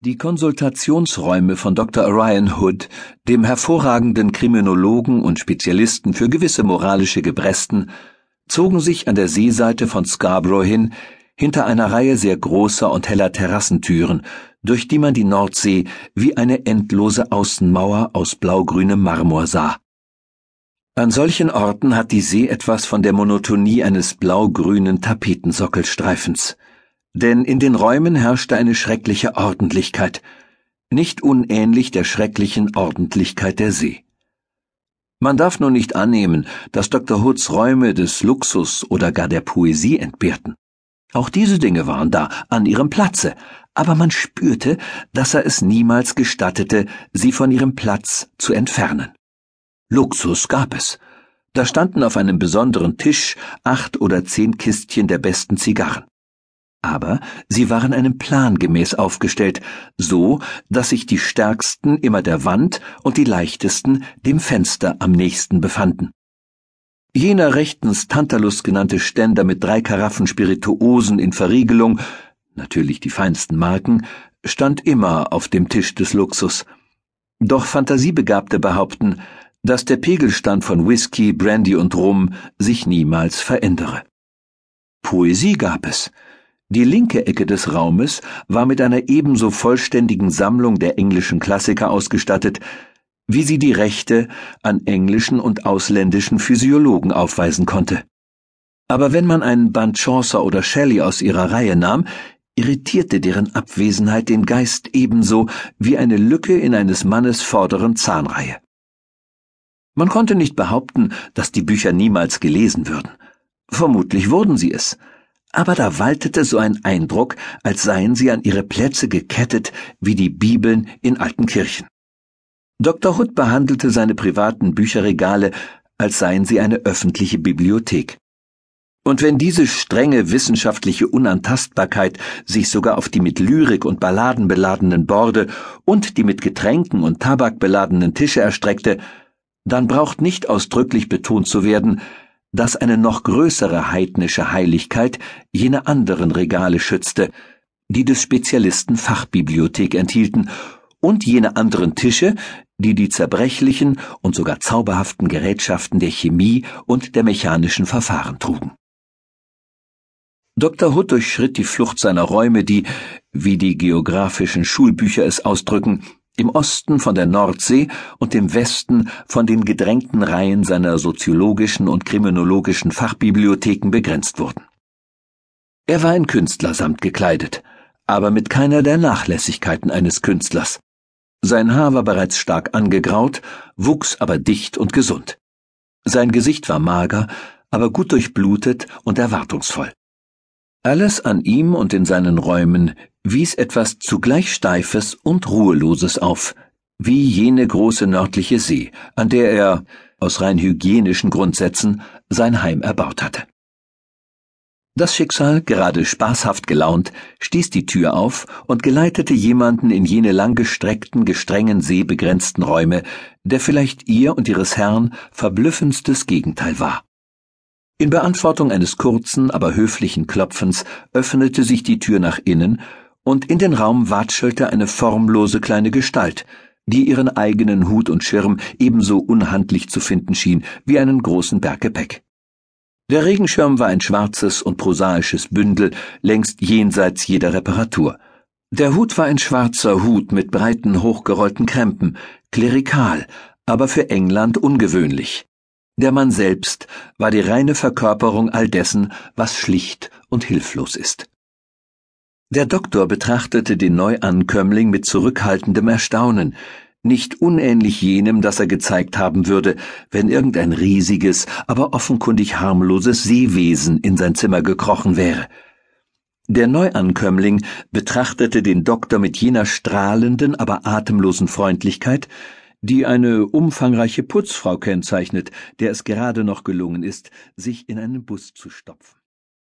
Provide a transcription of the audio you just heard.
Die Konsultationsräume von Dr. Orion Hood, dem hervorragenden Kriminologen und Spezialisten für gewisse moralische Gebresten, zogen sich an der Seeseite von Scarborough hin, hinter einer Reihe sehr großer und heller Terrassentüren, durch die man die Nordsee wie eine endlose Außenmauer aus blaugrünem Marmor sah. An solchen Orten hat die See etwas von der Monotonie eines blaugrünen Tapetensockelstreifens denn in den Räumen herrschte eine schreckliche Ordentlichkeit, nicht unähnlich der schrecklichen Ordentlichkeit der See. Man darf nur nicht annehmen, dass Dr. Hoods Räume des Luxus oder gar der Poesie entbehrten. Auch diese Dinge waren da, an ihrem Platze, aber man spürte, dass er es niemals gestattete, sie von ihrem Platz zu entfernen. Luxus gab es. Da standen auf einem besonderen Tisch acht oder zehn Kistchen der besten Zigarren aber sie waren einem Plan gemäß aufgestellt, so, dass sich die stärksten immer der Wand und die leichtesten dem Fenster am nächsten befanden. Jener rechtens Tantalus genannte Ständer mit drei Karaffen Spirituosen in Verriegelung, natürlich die feinsten Marken, stand immer auf dem Tisch des Luxus. Doch Fantasiebegabte behaupten, dass der Pegelstand von Whisky, Brandy und Rum sich niemals verändere. Poesie gab es, die linke Ecke des Raumes war mit einer ebenso vollständigen Sammlung der englischen Klassiker ausgestattet, wie sie die Rechte an englischen und ausländischen Physiologen aufweisen konnte. Aber wenn man einen Band Chaucer oder Shelley aus ihrer Reihe nahm, irritierte deren Abwesenheit den Geist ebenso wie eine Lücke in eines Mannes vorderen Zahnreihe. Man konnte nicht behaupten, dass die Bücher niemals gelesen würden. Vermutlich wurden sie es, aber da waltete so ein Eindruck, als seien sie an ihre Plätze gekettet wie die Bibeln in alten Kirchen. Dr. Hood behandelte seine privaten Bücherregale, als seien sie eine öffentliche Bibliothek. Und wenn diese strenge wissenschaftliche Unantastbarkeit sich sogar auf die mit Lyrik und Balladen beladenen Borde und die mit Getränken und Tabak beladenen Tische erstreckte, dann braucht nicht ausdrücklich betont zu werden, dass eine noch größere heidnische Heiligkeit jene anderen Regale schützte, die des Spezialisten Fachbibliothek enthielten, und jene anderen Tische, die die zerbrechlichen und sogar zauberhaften Gerätschaften der Chemie und der mechanischen Verfahren trugen. Dr. Hood durchschritt die Flucht seiner Räume, die, wie die geographischen Schulbücher es ausdrücken, im Osten von der Nordsee und im Westen von den gedrängten Reihen seiner soziologischen und kriminologischen Fachbibliotheken begrenzt wurden. Er war in Künstlersamt gekleidet, aber mit keiner der Nachlässigkeiten eines Künstlers. Sein Haar war bereits stark angegraut, wuchs aber dicht und gesund. Sein Gesicht war mager, aber gut durchblutet und erwartungsvoll. Alles an ihm und in seinen Räumen wies etwas zugleich Steifes und Ruheloses auf, wie jene große nördliche See, an der er, aus rein hygienischen Grundsätzen, sein Heim erbaut hatte. Das Schicksal, gerade spaßhaft gelaunt, stieß die Tür auf und geleitete jemanden in jene langgestreckten, gestrengen seebegrenzten Räume, der vielleicht ihr und ihres Herrn verblüffendstes Gegenteil war. In Beantwortung eines kurzen, aber höflichen Klopfens öffnete sich die Tür nach innen und in den Raum watschelte eine formlose kleine Gestalt, die ihren eigenen Hut und Schirm ebenso unhandlich zu finden schien wie einen großen Berg Gepäck. Der Regenschirm war ein schwarzes und prosaisches Bündel, längst jenseits jeder Reparatur. Der Hut war ein schwarzer Hut mit breiten, hochgerollten Krempen, klerikal, aber für England ungewöhnlich. Der Mann selbst war die reine Verkörperung all dessen, was schlicht und hilflos ist. Der Doktor betrachtete den Neuankömmling mit zurückhaltendem Erstaunen, nicht unähnlich jenem, das er gezeigt haben würde, wenn irgendein riesiges, aber offenkundig harmloses Seewesen in sein Zimmer gekrochen wäre. Der Neuankömmling betrachtete den Doktor mit jener strahlenden, aber atemlosen Freundlichkeit, die eine umfangreiche Putzfrau kennzeichnet, der es gerade noch gelungen ist, sich in einen Bus zu stopfen.